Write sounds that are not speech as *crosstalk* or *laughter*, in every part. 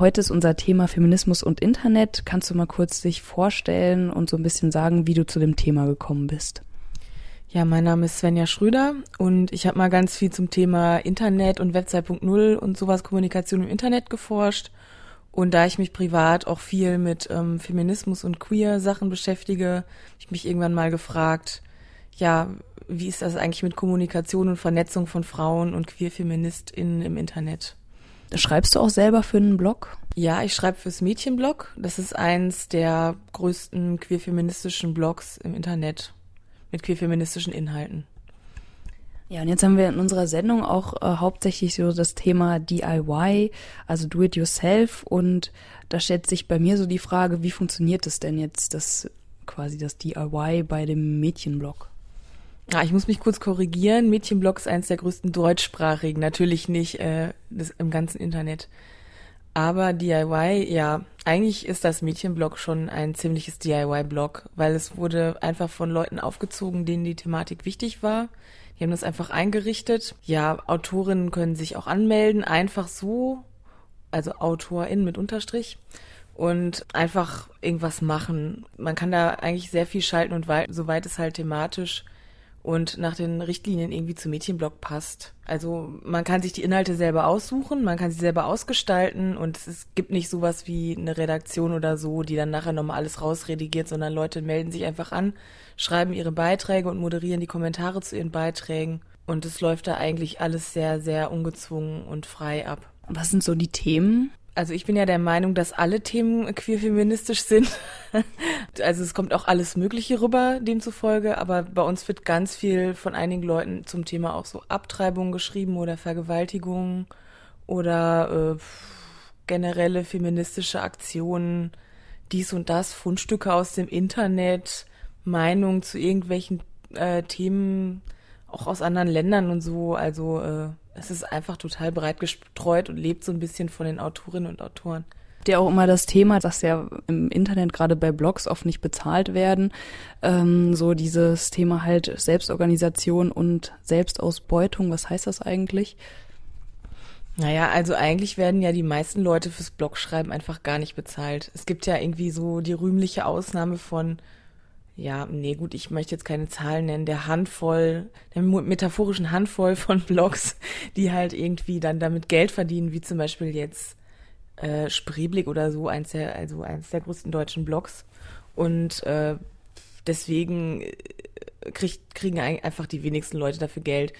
Heute ist unser Thema Feminismus und Internet. Kannst du mal kurz dich vorstellen und so ein bisschen sagen, wie du zu dem Thema gekommen bist? Ja, mein Name ist Svenja Schröder und ich habe mal ganz viel zum Thema Internet und Web 2.0 und sowas Kommunikation im Internet geforscht. Und da ich mich privat auch viel mit ähm, Feminismus und queer Sachen beschäftige, habe ich mich irgendwann mal gefragt, ja, wie ist das eigentlich mit Kommunikation und Vernetzung von Frauen und queer FeministInnen im Internet? Schreibst du auch selber für einen Blog? Ja, ich schreibe fürs Mädchenblog. Das ist eins der größten queerfeministischen Blogs im Internet mit queerfeministischen Inhalten. Ja, und jetzt haben wir in unserer Sendung auch äh, hauptsächlich so das Thema DIY, also Do It Yourself. Und da stellt sich bei mir so die Frage, wie funktioniert es denn jetzt, das quasi das DIY bei dem Mädchenblog? Ah, ich muss mich kurz korrigieren. Mädchenblog ist eines der größten deutschsprachigen, natürlich nicht äh, das, im ganzen Internet. Aber DIY, ja, eigentlich ist das Mädchenblog schon ein ziemliches DIY-Blog, weil es wurde einfach von Leuten aufgezogen, denen die Thematik wichtig war. Die haben das einfach eingerichtet. Ja, Autorinnen können sich auch anmelden, einfach so, also AutorInnen mit Unterstrich und einfach irgendwas machen. Man kann da eigentlich sehr viel schalten und weit, soweit es halt thematisch und nach den Richtlinien irgendwie zum Mädchenblog passt. Also man kann sich die Inhalte selber aussuchen, man kann sie selber ausgestalten und es gibt nicht sowas wie eine Redaktion oder so, die dann nachher nochmal alles rausredigiert, sondern Leute melden sich einfach an, schreiben ihre Beiträge und moderieren die Kommentare zu ihren Beiträgen und es läuft da eigentlich alles sehr, sehr ungezwungen und frei ab. Was sind so die Themen? Also ich bin ja der Meinung, dass alle Themen queer-feministisch sind. *laughs* also es kommt auch alles Mögliche rüber, demzufolge, aber bei uns wird ganz viel von einigen Leuten zum Thema auch so Abtreibung geschrieben oder Vergewaltigung oder äh, generelle feministische Aktionen, dies und das, Fundstücke aus dem Internet, Meinungen zu irgendwelchen äh, Themen, auch aus anderen Ländern und so. Also äh, es ist einfach total breit gestreut und lebt so ein bisschen von den Autorinnen und Autoren. Ja auch immer das Thema, dass ja im Internet gerade bei Blogs oft nicht bezahlt werden. Ähm, so dieses Thema halt Selbstorganisation und Selbstausbeutung. Was heißt das eigentlich? Naja, also eigentlich werden ja die meisten Leute fürs Blogschreiben einfach gar nicht bezahlt. Es gibt ja irgendwie so die rühmliche Ausnahme von ja, nee, gut, ich möchte jetzt keine Zahlen nennen, der Handvoll, der metaphorischen Handvoll von *laughs* Blogs, die halt irgendwie dann damit Geld verdienen, wie zum Beispiel jetzt äh, Spreeblick oder so, eins der, also eins der größten deutschen Blogs. Und äh, deswegen äh, krieg, kriegen einfach die wenigsten Leute dafür Geld.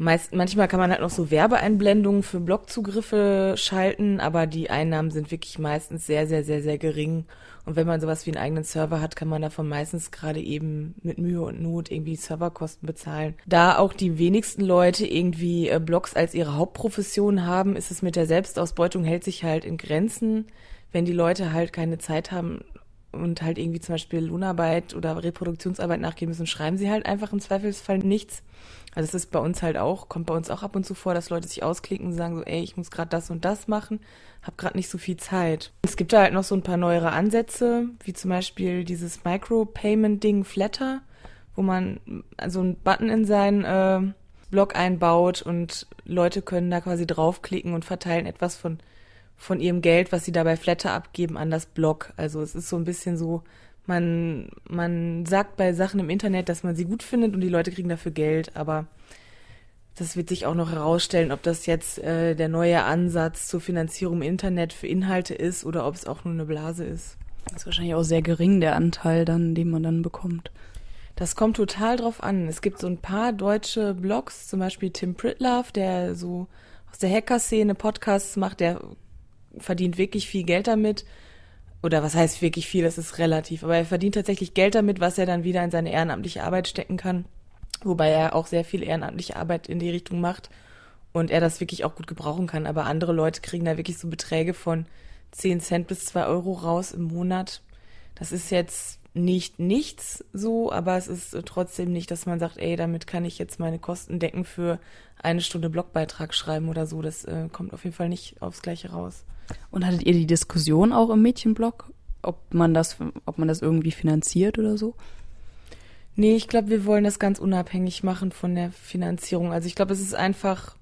Meist, manchmal kann man halt noch so Werbeeinblendungen für Blogzugriffe schalten, aber die Einnahmen sind wirklich meistens sehr, sehr, sehr, sehr gering. Und wenn man sowas wie einen eigenen Server hat, kann man davon meistens gerade eben mit Mühe und Not irgendwie Serverkosten bezahlen. Da auch die wenigsten Leute irgendwie äh, Blogs als ihre Hauptprofession haben, ist es mit der Selbstausbeutung hält sich halt in Grenzen. Wenn die Leute halt keine Zeit haben, und halt irgendwie zum Beispiel Lohnarbeit oder Reproduktionsarbeit nachgehen müssen, schreiben sie halt einfach im Zweifelsfall nichts. Also es ist bei uns halt auch, kommt bei uns auch ab und zu vor, dass Leute sich ausklicken und sagen so, ey, ich muss gerade das und das machen, habe gerade nicht so viel Zeit. Es gibt da halt noch so ein paar neuere Ansätze, wie zum Beispiel dieses Micropayment-Ding Flatter, wo man so einen Button in seinen äh, Blog einbaut und Leute können da quasi draufklicken und verteilen etwas von von ihrem Geld, was sie dabei Flatter abgeben, an das Blog. Also es ist so ein bisschen so, man, man sagt bei Sachen im Internet, dass man sie gut findet und die Leute kriegen dafür Geld, aber das wird sich auch noch herausstellen, ob das jetzt äh, der neue Ansatz zur Finanzierung im Internet für Inhalte ist oder ob es auch nur eine Blase ist. Das ist wahrscheinlich auch sehr gering, der Anteil dann, den man dann bekommt. Das kommt total drauf an. Es gibt so ein paar deutsche Blogs, zum Beispiel Tim Pritlove, der so aus der Hacker-Szene Podcasts macht, der verdient wirklich viel Geld damit. Oder was heißt wirklich viel, das ist relativ. Aber er verdient tatsächlich Geld damit, was er dann wieder in seine ehrenamtliche Arbeit stecken kann. Wobei er auch sehr viel ehrenamtliche Arbeit in die Richtung macht. Und er das wirklich auch gut gebrauchen kann. Aber andere Leute kriegen da wirklich so Beträge von 10 Cent bis 2 Euro raus im Monat. Das ist jetzt nicht nichts so, aber es ist trotzdem nicht, dass man sagt, ey, damit kann ich jetzt meine Kosten decken für eine Stunde Blogbeitrag schreiben oder so. Das äh, kommt auf jeden Fall nicht aufs Gleiche raus. Und hattet ihr die Diskussion auch im Mädchenblog, ob man das, ob man das irgendwie finanziert oder so? Nee, ich glaube, wir wollen das ganz unabhängig machen von der Finanzierung. Also ich glaube, es ist einfach,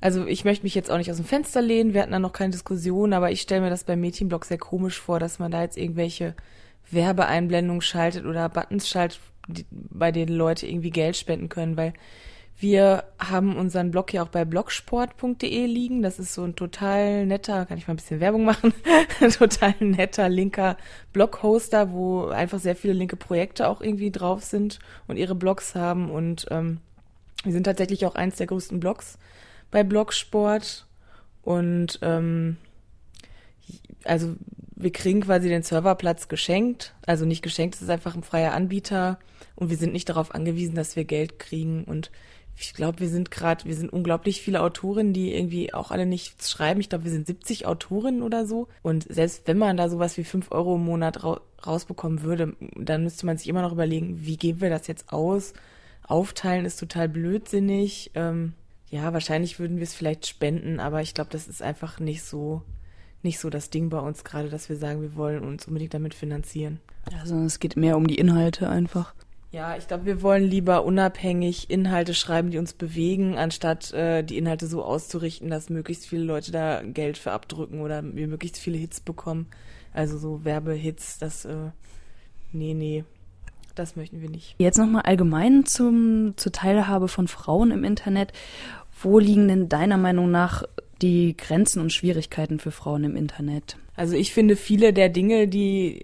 also ich möchte mich jetzt auch nicht aus dem Fenster lehnen, wir hatten da noch keine Diskussion, aber ich stelle mir das beim Mädchenblog sehr komisch vor, dass man da jetzt irgendwelche Werbeeinblendungen schaltet oder Buttons schaltet, bei denen Leute irgendwie Geld spenden können, weil wir haben unseren Blog ja auch bei blogsport.de liegen. Das ist so ein total netter, kann ich mal ein bisschen Werbung machen, *laughs* total netter linker Bloghoster, wo einfach sehr viele linke Projekte auch irgendwie drauf sind und ihre Blogs haben. Und ähm, wir sind tatsächlich auch eins der größten Blogs bei Blogsport. Und ähm, also wir kriegen quasi den Serverplatz geschenkt. Also nicht geschenkt, es ist einfach ein freier Anbieter und wir sind nicht darauf angewiesen, dass wir Geld kriegen. Und ich glaube, wir sind gerade, wir sind unglaublich viele Autorinnen, die irgendwie auch alle nichts schreiben. Ich glaube, wir sind 70 Autorinnen oder so. Und selbst wenn man da sowas wie 5 Euro im Monat ra rausbekommen würde, dann müsste man sich immer noch überlegen, wie geben wir das jetzt aus? Aufteilen ist total blödsinnig. Ähm, ja, wahrscheinlich würden wir es vielleicht spenden, aber ich glaube, das ist einfach nicht so nicht so das Ding bei uns gerade, dass wir sagen, wir wollen uns unbedingt damit finanzieren. Ja, sondern es geht mehr um die Inhalte einfach. Ja, ich glaube, wir wollen lieber unabhängig Inhalte schreiben, die uns bewegen, anstatt äh, die Inhalte so auszurichten, dass möglichst viele Leute da Geld für abdrücken oder wir möglichst viele Hits bekommen. Also so Werbehits, das, äh, nee, nee, das möchten wir nicht. Jetzt nochmal allgemein zum, zur Teilhabe von Frauen im Internet. Wo liegen denn deiner Meinung nach die Grenzen und Schwierigkeiten für Frauen im Internet? Also ich finde viele der Dinge, die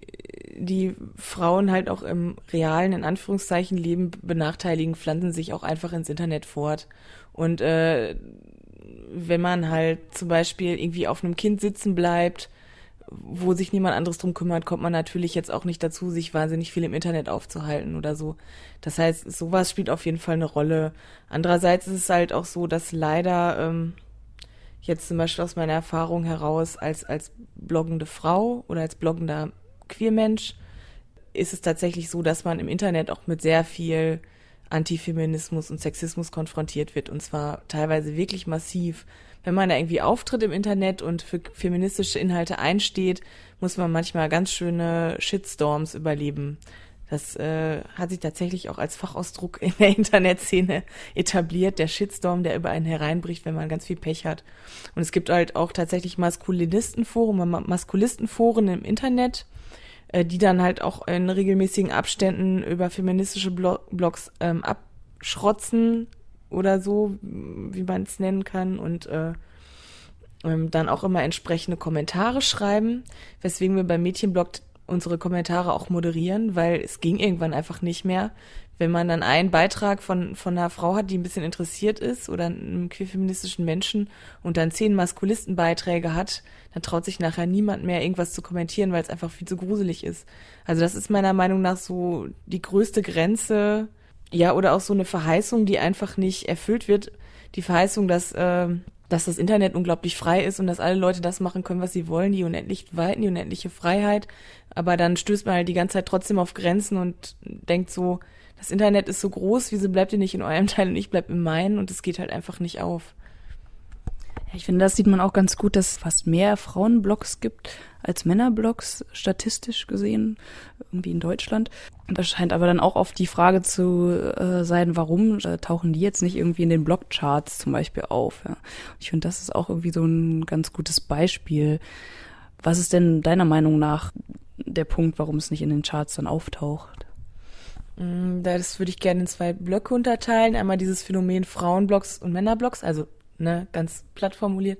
die Frauen halt auch im realen, in Anführungszeichen, Leben benachteiligen, pflanzen sich auch einfach ins Internet fort. Und äh, wenn man halt zum Beispiel irgendwie auf einem Kind sitzen bleibt, wo sich niemand anderes drum kümmert, kommt man natürlich jetzt auch nicht dazu, sich wahnsinnig viel im Internet aufzuhalten oder so. Das heißt, sowas spielt auf jeden Fall eine Rolle. Andererseits ist es halt auch so, dass leider ähm, jetzt zum Beispiel aus meiner Erfahrung heraus als, als bloggende Frau oder als bloggender Queermensch ist es tatsächlich so, dass man im Internet auch mit sehr viel Antifeminismus und Sexismus konfrontiert wird und zwar teilweise wirklich massiv. Wenn man da irgendwie auftritt im Internet und für feministische Inhalte einsteht, muss man manchmal ganz schöne Shitstorms überleben. Das äh, hat sich tatsächlich auch als Fachausdruck in der *laughs* Internetszene etabliert, der Shitstorm, der über einen hereinbricht, wenn man ganz viel Pech hat. Und es gibt halt auch tatsächlich Maskulinistenforen, Maskulistenforen im Internet, äh, die dann halt auch in regelmäßigen Abständen über feministische Blog Blogs ähm, abschrotzen oder so, wie man es nennen kann. Und äh, ähm, dann auch immer entsprechende Kommentare schreiben, weswegen wir beim Mädchenblog unsere Kommentare auch moderieren, weil es ging irgendwann einfach nicht mehr. Wenn man dann einen Beitrag von, von einer Frau hat, die ein bisschen interessiert ist oder einem queerfeministischen Menschen und dann zehn Maskulistenbeiträge hat, dann traut sich nachher niemand mehr irgendwas zu kommentieren, weil es einfach viel zu gruselig ist. Also das ist meiner Meinung nach so die größte Grenze, ja, oder auch so eine Verheißung, die einfach nicht erfüllt wird. Die Verheißung, dass äh, dass das Internet unglaublich frei ist und dass alle Leute das machen können, was sie wollen, die unendlich Weiten, die unendliche Freiheit. Aber dann stößt man halt die ganze Zeit trotzdem auf Grenzen und denkt so, das Internet ist so groß, wieso bleibt ihr nicht in eurem *laughs* Teil und ich bleib in meinen und es geht halt einfach nicht auf. Ich finde, das sieht man auch ganz gut, dass es fast mehr Frauenblogs gibt als Männerblogs, statistisch gesehen, irgendwie in Deutschland. Und das scheint aber dann auch oft die Frage zu äh, sein, warum äh, tauchen die jetzt nicht irgendwie in den Blogcharts zum Beispiel auf. Ja? Ich finde, das ist auch irgendwie so ein ganz gutes Beispiel. Was ist denn deiner Meinung nach der Punkt, warum es nicht in den Charts dann auftaucht? Mm, das würde ich gerne in zwei Blöcke unterteilen. Einmal dieses Phänomen Frauenblogs und Männerblogs, also ne, ganz platt formuliert.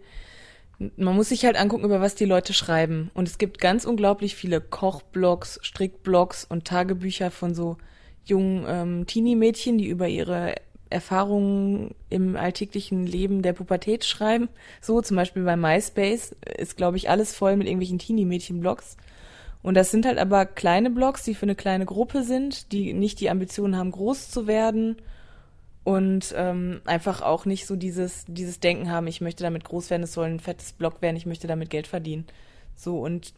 Man muss sich halt angucken, über was die Leute schreiben. Und es gibt ganz unglaublich viele Kochblogs, Strickblogs und Tagebücher von so jungen ähm, Teenie-Mädchen, die über ihre Erfahrungen im alltäglichen Leben der Pubertät schreiben. So zum Beispiel bei MySpace ist, glaube ich, alles voll mit irgendwelchen Teenie-Mädchen-Blogs. Und das sind halt aber kleine Blogs, die für eine kleine Gruppe sind, die nicht die Ambitionen haben, groß zu werden und ähm, einfach auch nicht so dieses, dieses Denken haben, ich möchte damit groß werden, es soll ein fettes Blog werden, ich möchte damit Geld verdienen. So und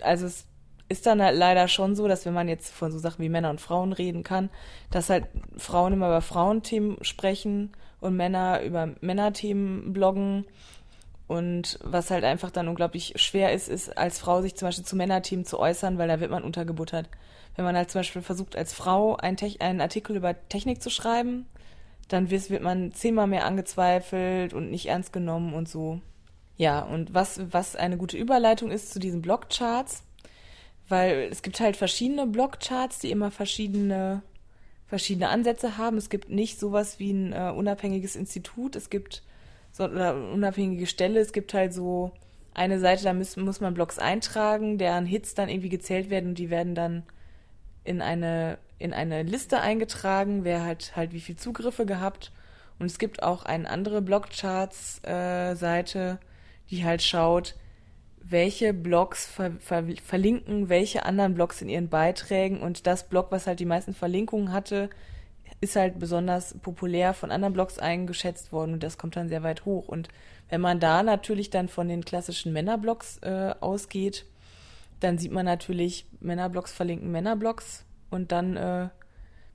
also es ist dann halt leider schon so, dass wenn man jetzt von so Sachen wie Männer und Frauen reden kann, dass halt Frauen immer über Frauenthemen sprechen und Männer über Männerthemen bloggen. Und was halt einfach dann unglaublich schwer ist, ist als Frau sich zum Beispiel zu Männerthemen zu äußern, weil da wird man untergebuttert wenn man halt zum Beispiel versucht, als Frau einen, einen Artikel über Technik zu schreiben, dann wird, wird man zehnmal mehr angezweifelt und nicht ernst genommen und so. Ja, und was, was eine gute Überleitung ist zu diesen Blockcharts, weil es gibt halt verschiedene Blockcharts, die immer verschiedene, verschiedene Ansätze haben. Es gibt nicht sowas wie ein äh, unabhängiges Institut, es gibt so eine unabhängige Stelle, es gibt halt so eine Seite, da muss, muss man Blogs eintragen, deren Hits dann irgendwie gezählt werden und die werden dann in eine, in eine Liste eingetragen, wer hat halt wie viel Zugriffe gehabt. Und es gibt auch eine andere Blogcharts-Seite, äh, die halt schaut, welche Blogs ver ver verlinken welche anderen Blogs in ihren Beiträgen und das Blog, was halt die meisten Verlinkungen hatte, ist halt besonders populär von anderen Blogs eingeschätzt worden und das kommt dann sehr weit hoch. Und wenn man da natürlich dann von den klassischen Männerblogs äh, ausgeht, dann sieht man natürlich Männerblogs verlinken Männerblogs und dann, äh,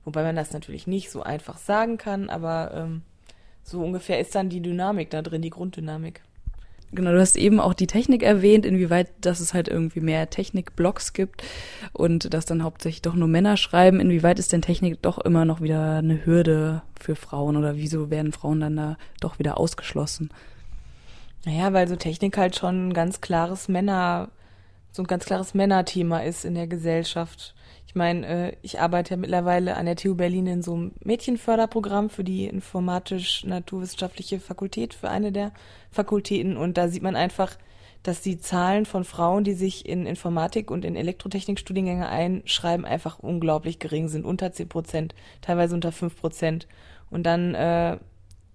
wobei man das natürlich nicht so einfach sagen kann, aber ähm, so ungefähr ist dann die Dynamik da drin, die Grunddynamik. Genau, du hast eben auch die Technik erwähnt, inwieweit, dass es halt irgendwie mehr Technik-Blogs gibt und dass dann hauptsächlich doch nur Männer schreiben. Inwieweit ist denn Technik doch immer noch wieder eine Hürde für Frauen oder wieso werden Frauen dann da doch wieder ausgeschlossen? Naja, weil so Technik halt schon ein ganz klares Männer, so ein ganz klares Männerthema ist in der Gesellschaft. Ich meine, äh, ich arbeite ja mittlerweile an der TU Berlin in so einem Mädchenförderprogramm für die informatisch-naturwissenschaftliche Fakultät, für eine der Fakultäten. Und da sieht man einfach, dass die Zahlen von Frauen, die sich in Informatik und in Elektrotechnikstudiengänge einschreiben, einfach unglaublich gering sind. Unter zehn Prozent, teilweise unter fünf Prozent. Und dann, äh,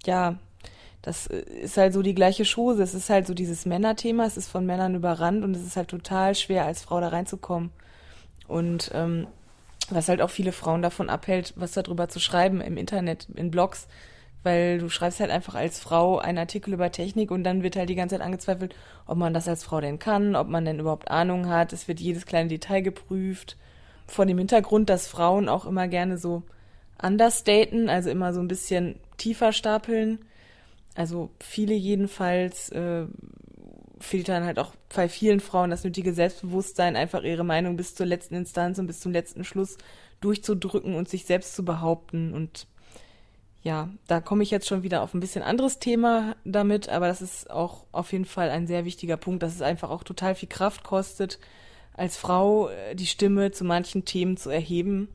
ja, das ist halt so die gleiche Chose. Es ist halt so dieses Männerthema, es ist von Männern überrannt und es ist halt total schwer, als Frau da reinzukommen. Und ähm, was halt auch viele Frauen davon abhält, was darüber zu schreiben im Internet, in Blogs, weil du schreibst halt einfach als Frau einen Artikel über Technik und dann wird halt die ganze Zeit angezweifelt, ob man das als Frau denn kann, ob man denn überhaupt Ahnung hat. Es wird jedes kleine Detail geprüft. Vor dem Hintergrund, dass Frauen auch immer gerne so understaten, also immer so ein bisschen tiefer stapeln. Also viele jedenfalls äh, fehlt dann halt auch bei vielen Frauen das nötige Selbstbewusstsein, einfach ihre Meinung bis zur letzten Instanz und bis zum letzten Schluss durchzudrücken und sich selbst zu behaupten. Und ja, da komme ich jetzt schon wieder auf ein bisschen anderes Thema damit, aber das ist auch auf jeden Fall ein sehr wichtiger Punkt, dass es einfach auch total viel Kraft kostet, als Frau äh, die Stimme zu manchen Themen zu erheben.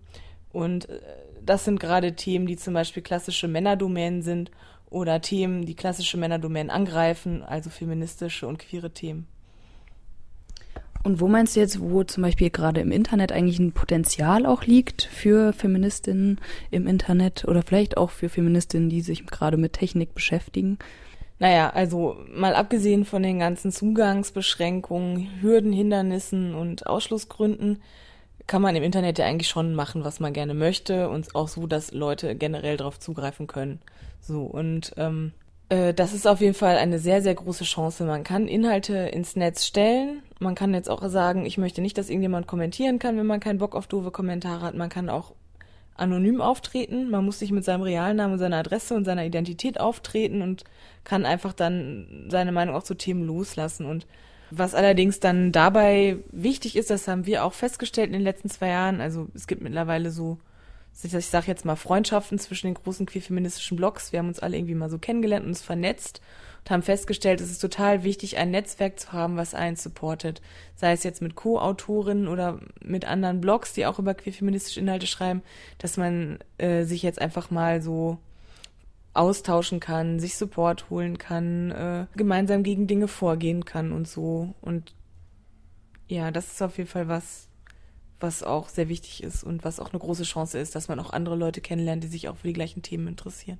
Und äh, das sind gerade Themen, die zum Beispiel klassische Männerdomänen sind oder Themen, die klassische Männerdomänen angreifen, also feministische und queere Themen. Und wo meinst du jetzt, wo zum Beispiel gerade im Internet eigentlich ein Potenzial auch liegt für Feministinnen im Internet oder vielleicht auch für Feministinnen, die sich gerade mit Technik beschäftigen? Naja, also mal abgesehen von den ganzen Zugangsbeschränkungen, Hürden, Hindernissen und Ausschlussgründen, kann man im Internet ja eigentlich schon machen, was man gerne möchte und auch so, dass Leute generell darauf zugreifen können. So, und ähm, äh, das ist auf jeden Fall eine sehr, sehr große Chance. Man kann Inhalte ins Netz stellen. Man kann jetzt auch sagen, ich möchte nicht, dass irgendjemand kommentieren kann, wenn man keinen Bock auf doofe Kommentare hat. Man kann auch anonym auftreten. Man muss sich mit seinem Realnamen, seiner Adresse und seiner Identität auftreten und kann einfach dann seine Meinung auch zu Themen loslassen. Und was allerdings dann dabei wichtig ist, das haben wir auch festgestellt in den letzten zwei Jahren. Also es gibt mittlerweile so ich sage jetzt mal Freundschaften zwischen den großen queer-feministischen Blogs. Wir haben uns alle irgendwie mal so kennengelernt und uns vernetzt und haben festgestellt, es ist total wichtig, ein Netzwerk zu haben, was einen supportet. Sei es jetzt mit Co-Autorinnen oder mit anderen Blogs, die auch über queer-feministische Inhalte schreiben, dass man äh, sich jetzt einfach mal so austauschen kann, sich Support holen kann, äh, gemeinsam gegen Dinge vorgehen kann und so. Und ja, das ist auf jeden Fall was, was auch sehr wichtig ist und was auch eine große Chance ist, dass man auch andere Leute kennenlernt, die sich auch für die gleichen Themen interessieren.